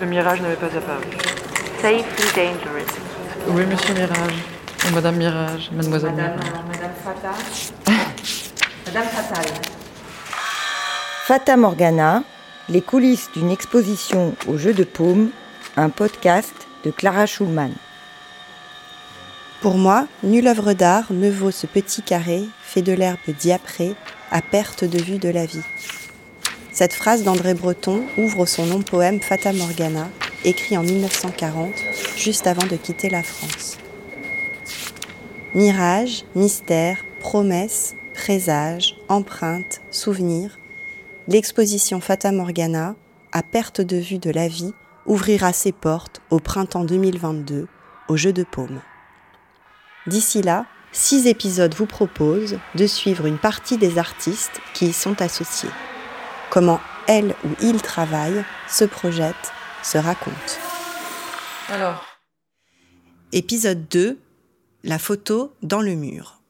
Le mirage n'avait pas apparu. Safely dangerous. Oui, monsieur Mirage. Ou Madame Mirage, Mademoiselle Madame, Mirage. euh, Madame Fata. Madame Fatal. Fata Morgana, les coulisses d'une exposition au jeu de paume, un podcast de Clara Schulman. Pour moi, nulle œuvre d'art ne vaut ce petit carré fait de l'herbe diaprée à perte de vue de la vie. Cette phrase d'André Breton ouvre son long poème Fata Morgana, écrit en 1940, juste avant de quitter la France. Mirage, mystère, promesse, présage, empreinte, souvenir, l'exposition Fata Morgana, à perte de vue de la vie, ouvrira ses portes au printemps 2022 au Jeu de Paume. D'ici là, six épisodes vous proposent de suivre une partie des artistes qui y sont associés. Comment elle ou il travaillent, se projettent, se racontent. Alors, Épisode 2 La photo dans le mur.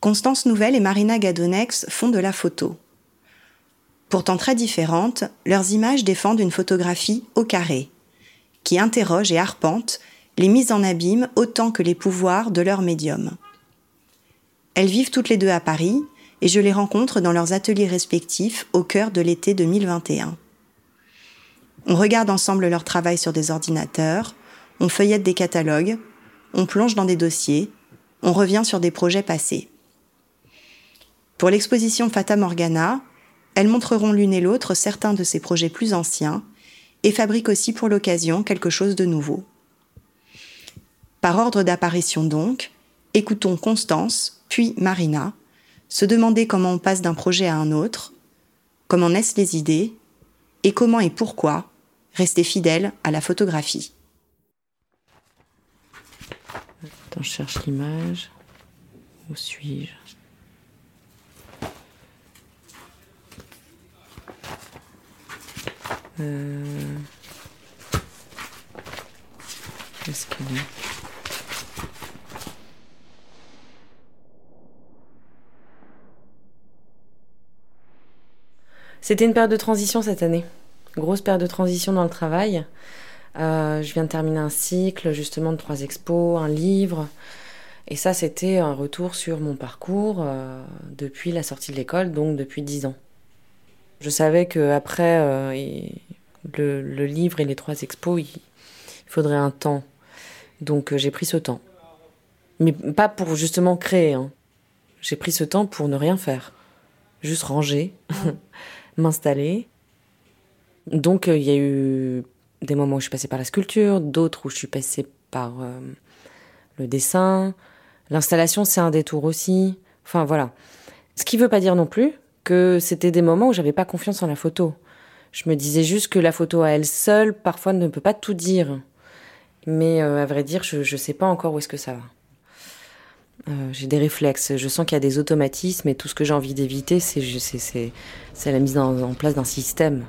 Constance Nouvelle et Marina Gadonex font de la photo. Pourtant très différentes, leurs images défendent une photographie au carré, qui interroge et arpente les mises en abîme autant que les pouvoirs de leur médium. Elles vivent toutes les deux à Paris et je les rencontre dans leurs ateliers respectifs au cœur de l'été 2021. On regarde ensemble leur travail sur des ordinateurs, on feuillette des catalogues, on plonge dans des dossiers, on revient sur des projets passés. Pour l'exposition Fata Morgana, elles montreront l'une et l'autre certains de ces projets plus anciens et fabriquent aussi pour l'occasion quelque chose de nouveau. Par ordre d'apparition donc, écoutons Constance, puis Marina, se demander comment on passe d'un projet à un autre, comment naissent les idées, et comment et pourquoi rester fidèle à la photographie. attends, je l'image. Où suis-je? Euh... C'était une période de transition cette année. Grosse période de transition dans le travail. Euh, je viens de terminer un cycle justement de trois expos, un livre. Et ça, c'était un retour sur mon parcours euh, depuis la sortie de l'école, donc depuis dix ans. Je savais qu'après euh, et le, le livre et les trois expos, il, il faudrait un temps. Donc euh, j'ai pris ce temps. Mais pas pour justement créer. hein. J'ai pris ce temps pour ne rien faire. Juste ranger, m'installer. Donc euh, il y a eu des moments où je suis passée par la sculpture, d'autres où je suis passée par euh, le dessin. L'installation, c'est un détour aussi. Enfin voilà. Ce qui veut pas dire non plus que c'était des moments où j'avais pas confiance en la photo. Je me disais juste que la photo à elle seule, parfois, ne peut pas tout dire. Mais euh, à vrai dire, je, je sais pas encore où est-ce que ça va. Euh, j'ai des réflexes, je sens qu'il y a des automatismes et tout ce que j'ai envie d'éviter, c'est la mise en, place d'un système.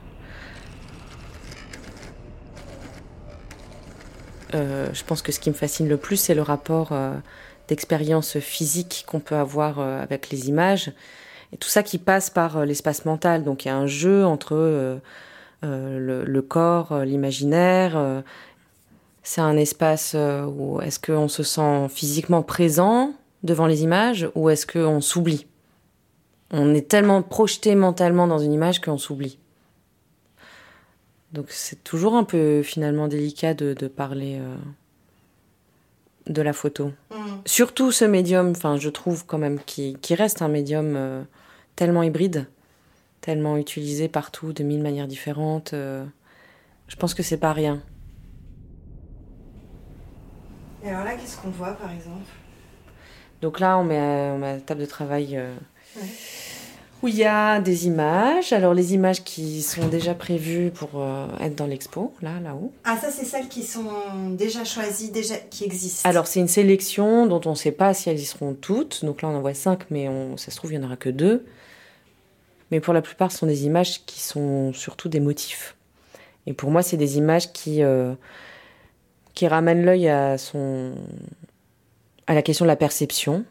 Euh, je pense que ce qui me fascine le plus, c'est le rapport euh, d'expérience physique qu'on peut avoir avec les images. Et tout ça qui passe par l'espace mental. Donc il y a un jeu entre le, corps, l'imaginaire. c'est un espace où est-ce qu'on se sent physiquement présent devant les images ou est-ce qu'on s'oublie? On est tellement projeté mentalement dans une image qu'on s'oublie. Donc c'est toujours un peu finalement délicat de, de parler euh, de la photo. Surtout ce médium, enfin je trouve quand même qui, qui reste un médium euh, tellement hybride, tellement utilisé partout de mille manières différentes. euh, je pense que c'est pas rien. Et alors là, qu'est-ce qu'on voit par exemple? Donc là on met, euh, on met la table de travail euh, Ouais. où il y a des images. Alors les images qui sont déjà prévues pour euh, être dans l'expo, là, là-haut. Ah, ça, c'est celles qui sont déjà choisies, déjà qui existent. Alors, c'est une sélection dont on ne sait pas si elles y seront toutes. Donc là, on en voit cinq, mais on, ça se trouve, il n'y en aura que deux. Mais pour la plupart, ce sont des images qui sont surtout des motifs. Et pour moi, c'est des images qui, euh, qui ramènent l'œil à, son, à la question de la perception,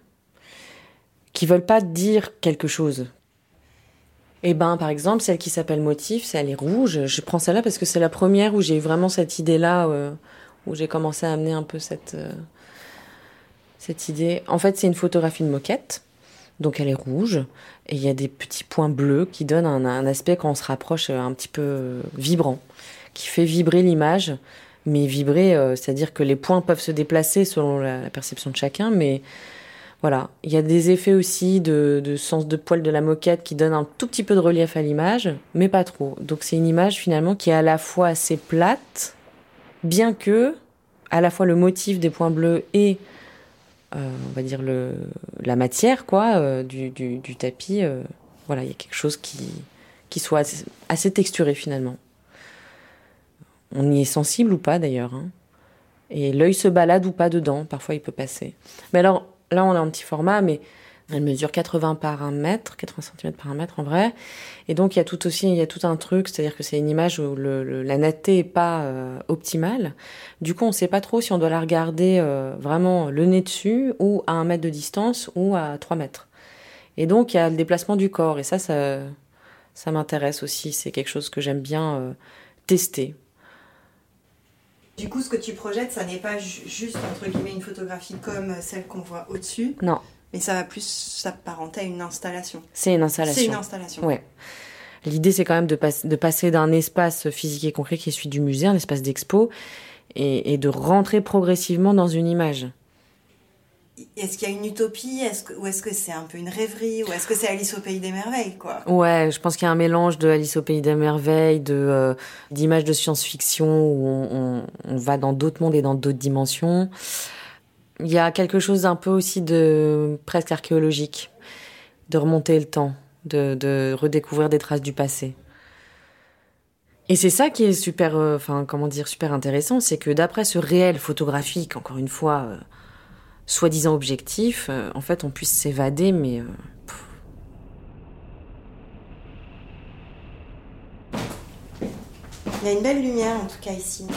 qui veulent pas dire quelque chose. Eh ben, par exemple, celle qui s'appelle Motif, elle est rouge. Je prends celle-là parce que c'est la première où j'ai eu vraiment cette idée-là, euh, où j'ai commencé à amener un peu cette, euh, cette idée. En fait, c'est une photographie de moquette. Donc elle est rouge et il y a des petits points bleus qui donnent un, aspect quand on se rapproche un petit peu vibrant, qui fait vibrer l'image. Mais vibrer, euh, c'est-à-dire que les points peuvent se déplacer selon la perception de chacun, mais voilà, il y a des effets aussi de, sens de poil de la moquette qui donnent un tout petit peu de relief à l'image, mais pas trop. Donc c'est une image finalement qui est à la fois assez plate, bien que à la fois le motif des points bleus et euh, on va dire la matière quoi euh, du, tapis, voilà, il y a quelque chose qui soit assez, texturé finalement. On y est sensible ou pas d'ailleurs. Hein. Et l'œil se balade ou pas dedans, parfois il peut passer. Mais alors, Là, on a un petit format, mais elle mesure 80 par 1 mètre, 80 cm par 1 mètre en vrai. Et donc, il y a tout aussi, il y a tout un truc, c'est-à-dire que c'est une image où la netteté est pas euh, optimale. Du coup, on sait pas trop si on doit la regarder euh, vraiment le nez dessus ou à 1 mètre de distance ou à 3 mètres. Et donc, il y a le déplacement du corps. Et ça, ça, ça m'intéresse aussi. C'est quelque chose que j'aime bien euh, tester. Du coup, ce que tu projettes, ça n'est pas juste entre guillemets une photographie comme celle qu'on voit au-dessus. Non. Mais ça va plus s'apparenter à une installation. C'est une installation. C'est une installation. Ouais. L'idée, c'est quand même de, de passer d'un espace physique et concret qui est celui du musée, un espace d'expo, et, de rentrer progressivement dans une image. Est-ce qu'il y a une utopie? Ou est-ce que c'est un peu une rêverie? Ou est-ce que c'est Alice au Pays des Merveilles quoi? Ouais, je pense qu'il y a un mélange de Alice au Pays des Merveilles, de, euh, d'images de science-fiction où on, va dans d'autres mondes et dans d'autres dimensions. Il y a quelque chose d'un peu aussi de presque archéologique, de remonter le temps, de, de redécouvrir des traces du passé. Et c'est ça qui est super, euh, enfin comment dire, super intéressant, c'est que d'après ce réel photographique, encore une fois, euh, soi-disant objectif, euh, en fait, on puisse s'évader, mais. Euh, Il y a une belle lumière en tout cas ici.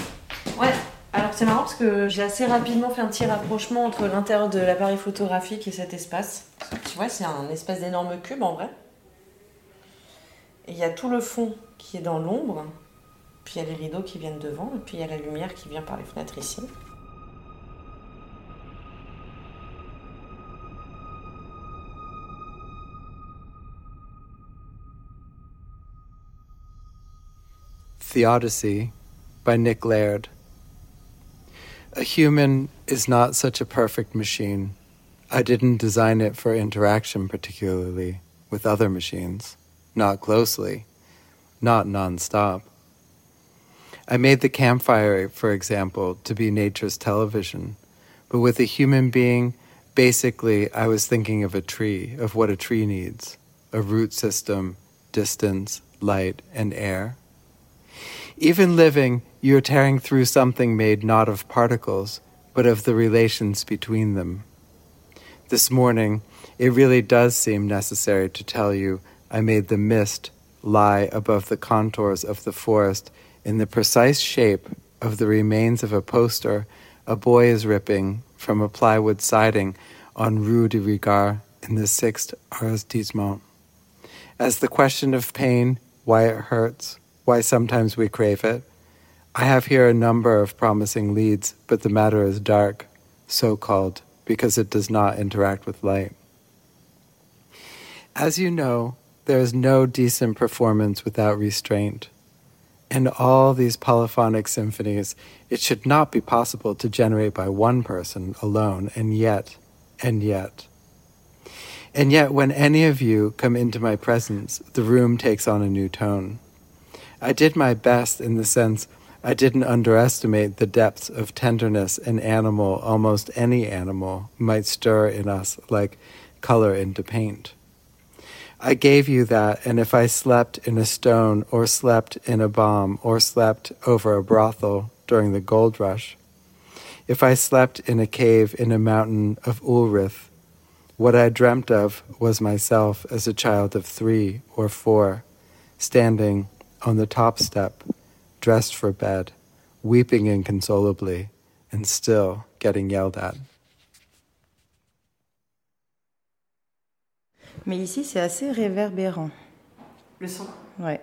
Ouais, alors c'est marrant parce que j'ai assez rapidement fait un petit rapprochement entre l'intérieur de l'appareil photographique et cet espace. Tu vois, c'est un espèce d'énorme cube en vrai. Et il y a tout le fond qui est dans l'ombre, puis il y a les rideaux qui viennent devant, et puis il y a la lumière qui vient par les fenêtres ici. Theodicy by Nick Laird. A human is not such a perfect machine. I didn't design it for interaction particularly with other machines, not closely, not nonstop. I made the campfire, for example, to be nature's television, but with a human being, basically, I was thinking of a tree, of what a tree needs a root system, distance, light, and air. Even living, you're tearing through something made not of particles, but of the relations between them. This morning, it really does seem necessary to tell you I made the mist lie above the contours of the forest in the precise shape of the remains of a poster a boy is ripping from a plywood siding on Rue de Rigard in the 6th arrondissement. As the question of pain, why it hurts, why sometimes we crave it. I have here a number of promising leads, but the matter is dark, so called, because it does not interact with light. As you know, there is no decent performance without restraint. In all these polyphonic symphonies, it should not be possible to generate by one person alone, and yet, and yet. And yet, when any of you come into my presence, the room takes on a new tone. I did my best in the sense I didn't underestimate the depths of tenderness an animal, almost any animal, might stir in us like color into paint. I gave you that, and if I slept in a stone, or slept in a bomb, or slept over a brothel during the gold rush, if I slept in a cave in a mountain of Ulrith, what I dreamt of was myself as a child of three or four, standing on the top step, dressed for bed, weeping inconsolably, and still getting yelled at. Mais ici, c'est assez réverbérant. Le son Ouais.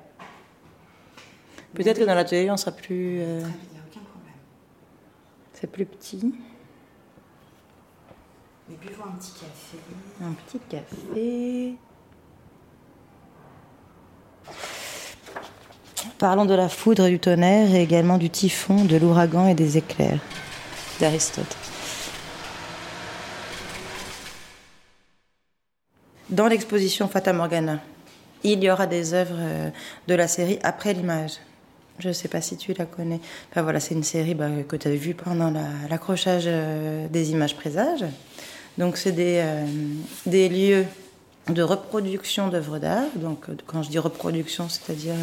Peut-être que dans l'atelier, on sera plus. euh, Il n'y a aucun problème. c'est plus petit. Mais buvons un petit café. Un petit café. Parlons de la foudre et du tonnerre et également du typhon, de l'ouragan et des éclairs d'Aristote. Dans l'exposition Fata Morgana, il y aura des œuvres euh, de la série Après l'image. Je ne sais pas si tu la connais. Enfin voilà, c'est une série bah, que tu as vue pendant la- l'accrochage euh, des images présages. Donc c'est des, euh, des lieux de reproduction d'œuvres d'art. Donc quand je dis reproduction, c'est-à-dire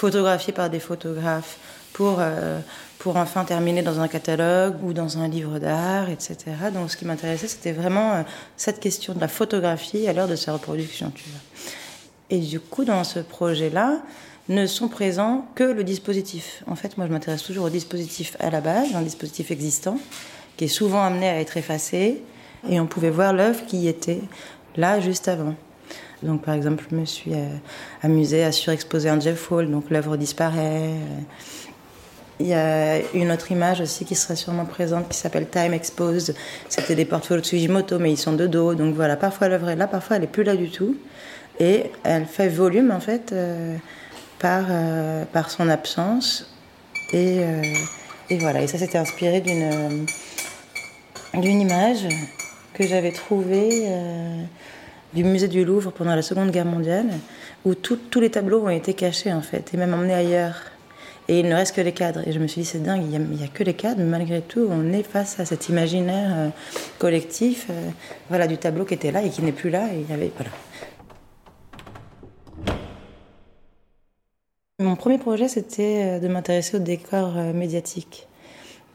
photographiés par des photographes pour, euh, pour enfin terminer dans un catalogue ou dans un livre d'art, etc. Donc ce qui m'intéressait, c'était vraiment euh, cette question de la photographie à l'heure de sa reproduction. Et du coup, dans ce projet-là, ne sont présents que le dispositif. En fait, moi, je m'intéresse toujours au dispositif à la base, un dispositif existant, qui est souvent amené à être effacé, et on pouvait voir l'œuvre qui était là juste avant. Donc, par exemple, je me suis euh, amusée à surexposer un Jeff Hall, donc l'œuvre disparaît. euh. Il y a une autre image aussi qui sera sûrement présente qui s'appelle Time Exposed. C'était des portfolios de Tsujimoto, mais ils sont de dos. Donc voilà, parfois l'œuvre est là, parfois elle est plus là du tout. Et elle fait volume en fait euh, par, par son absence. Et, et voilà, et ça c'était inspiré d'une d'une image que j'avais trouvée du musée du Louvre pendant la Seconde Guerre mondiale, où tous les tableaux ont été cachés en fait, et même emmenés ailleurs. Et il ne reste que les cadres. Et je me suis dit, c'est dingue, il n'y a, que les cadres, mais malgré tout, on est face à cet imaginaire euh, collectif euh, voilà, du tableau qui était là et qui n'est plus là. Il y avait, voilà. Mon premier projet, c'était euh, de m'intéresser au décor médiatique.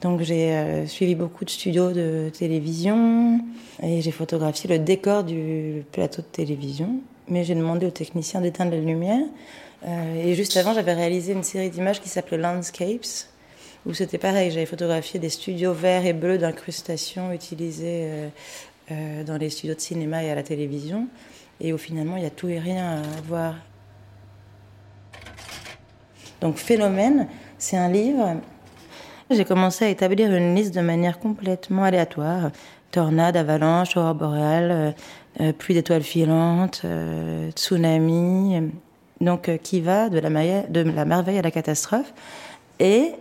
Donc j'ai euh, suivi beaucoup de studios de télévision et j'ai photographié le décor du plateau de télévision. Mais j'ai demandé aux techniciens d'éteindre les lumières. Euh, et juste avant, j'avais réalisé une série d'images qui s'appelait Landscapes, où c'était pareil. J'avais photographié des studios verts et bleus d'incrustation utilisés euh, dans les studios de cinéma et à la télévision. Et où finalement, il y a tout et rien à voir. Donc Phénomène, c'est un livre. J'ai commencé à établir une liste de manière complètement aléatoire. Tornade, avalanche, aurore boréale, euh, euh, pluie d'étoiles filantes, euh, tsunami. Donc qui va de la, merveille à la catastrophe. Et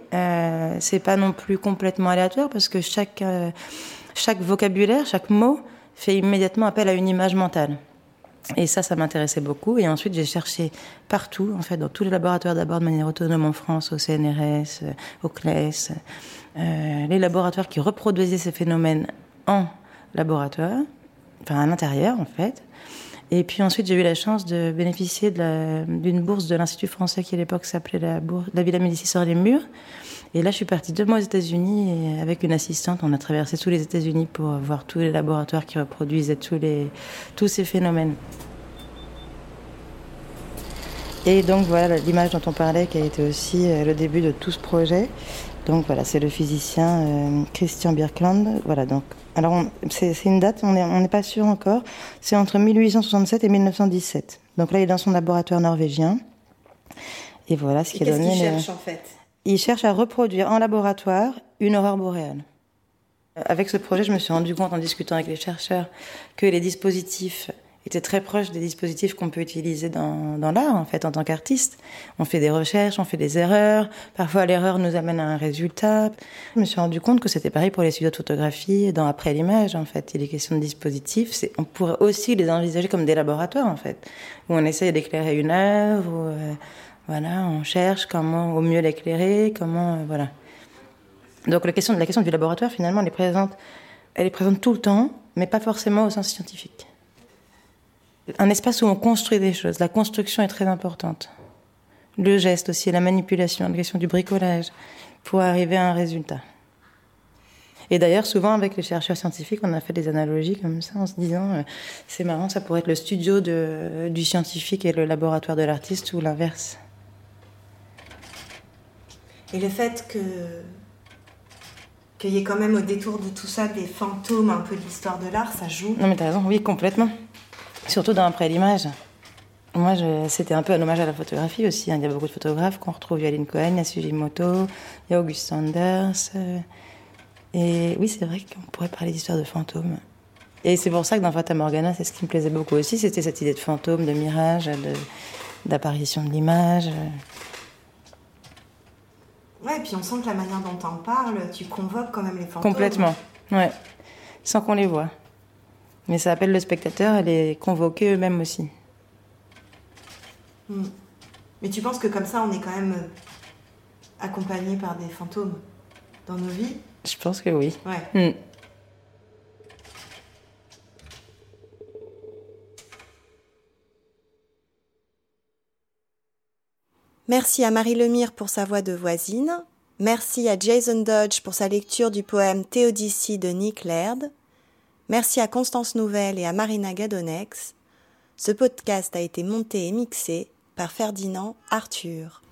c'est pas non plus complètement aléatoire parce que chaque vocabulaire, chaque mot fait immédiatement appel à une image mentale. Et ça, ça m'intéressait beaucoup. Et ensuite, j'ai cherché partout, en fait, dans tous les laboratoires d'abord de manière autonome en France, au CNRS, euh, au CLES, euh, les laboratoires qui reproduisaient ces phénomènes en laboratoire, enfin à l'intérieur, en fait. Et puis ensuite, j'ai eu la chance de bénéficier d'une bourse de l'Institut français qui à l'époque s'appelait la, bourse, la Villa Médicis sur les murs. Et là, je suis partie deux mois aux États-Unis et avec une assistante, on a traversé tous les États-Unis pour voir tous les laboratoires qui reproduisaient tous, les, tous ces phénomènes. Et donc voilà l'image dont on parlait qui a été aussi euh, le début de tout ce projet. Donc voilà, c'est le physicien euh, Christian Birkeland. Voilà donc. Alors c'est une date, on n'est on pas sûr encore. C'est entre 1867 et 1917. Donc là, il est dans son laboratoire norvégien. Et voilà ce qui est qu'est-ce donné. qu'il le- cherche en fait? Il cherche à reproduire en laboratoire une aurore boréale. Avec ce projet, je me suis rendu compte en discutant avec les chercheurs que les dispositifs étaient très proches des dispositifs qu'on peut utiliser dans, l'art, en fait, en tant qu'artiste. On fait des recherches, on fait des erreurs. Parfois, l'erreur nous amène à un résultat. Je me suis rendu compte que c'était pareil pour les studios de photographie, dans après l'image, en fait. Il est question de dispositifs. On pourrait aussi les envisager comme des laboratoires, en fait, où on essaye d'éclairer une œuvre, euh, voilà, on cherche comment au mieux l'éclairer, comment, euh, voilà. Donc la question, la question du laboratoire, finalement, elle est présente, elle est présente tout le temps, mais pas forcément au sens scientifique. Un espace où on construit des choses. La construction est très importante. Le geste aussi, la manipulation, la question du bricolage, pour arriver à un résultat. Et d'ailleurs, souvent avec les chercheurs scientifiques, on a fait des analogies comme ça, en se disant, euh, c'est marrant, ça pourrait être le studio du scientifique et le laboratoire de l'artiste, ou l'inverse. Et le fait que qu'il y ait quand même au détour de tout ça des fantômes un peu de l'histoire de l'art, ça joue. Non, mais t'as raison, oui, complètement. Surtout dans après l'image. Moi, c'était un peu un hommage à la photographie aussi. Hein. Il y a beaucoup de photographes qu'on retrouve. Il y a Cohen, il y a il y a August Sanders. Euh. Et oui, c'est vrai qu'on pourrait parler d'histoire de fantômes. Et c'est pour ça que dans Fata Morgana, c'est ce qui me plaisait beaucoup aussi. C'était cette idée de fantôme, de mirage, d'apparition de, l'image. Ouais, et puis on sent que la manière dont t'en parles, tu convoques quand même les fantômes. Complètement, ouais. Sans qu'on les voit. Mais ça appelle le spectateur à les convoquer eux-mêmes aussi. Hmm. Mais tu penses que comme ça, on est quand même euh, accompagné par des fantômes dans nos vies? Je pense que oui. Ouais. Hmm. Merci à Marie Lemire pour sa voix de voisine. Merci à Jason Dodge pour sa lecture du poème Théodicie de Nick Laird. Merci à Constance Nouvelle et à Marina Gadonex. Ce podcast a été monté et mixé par Ferdinand Arthur.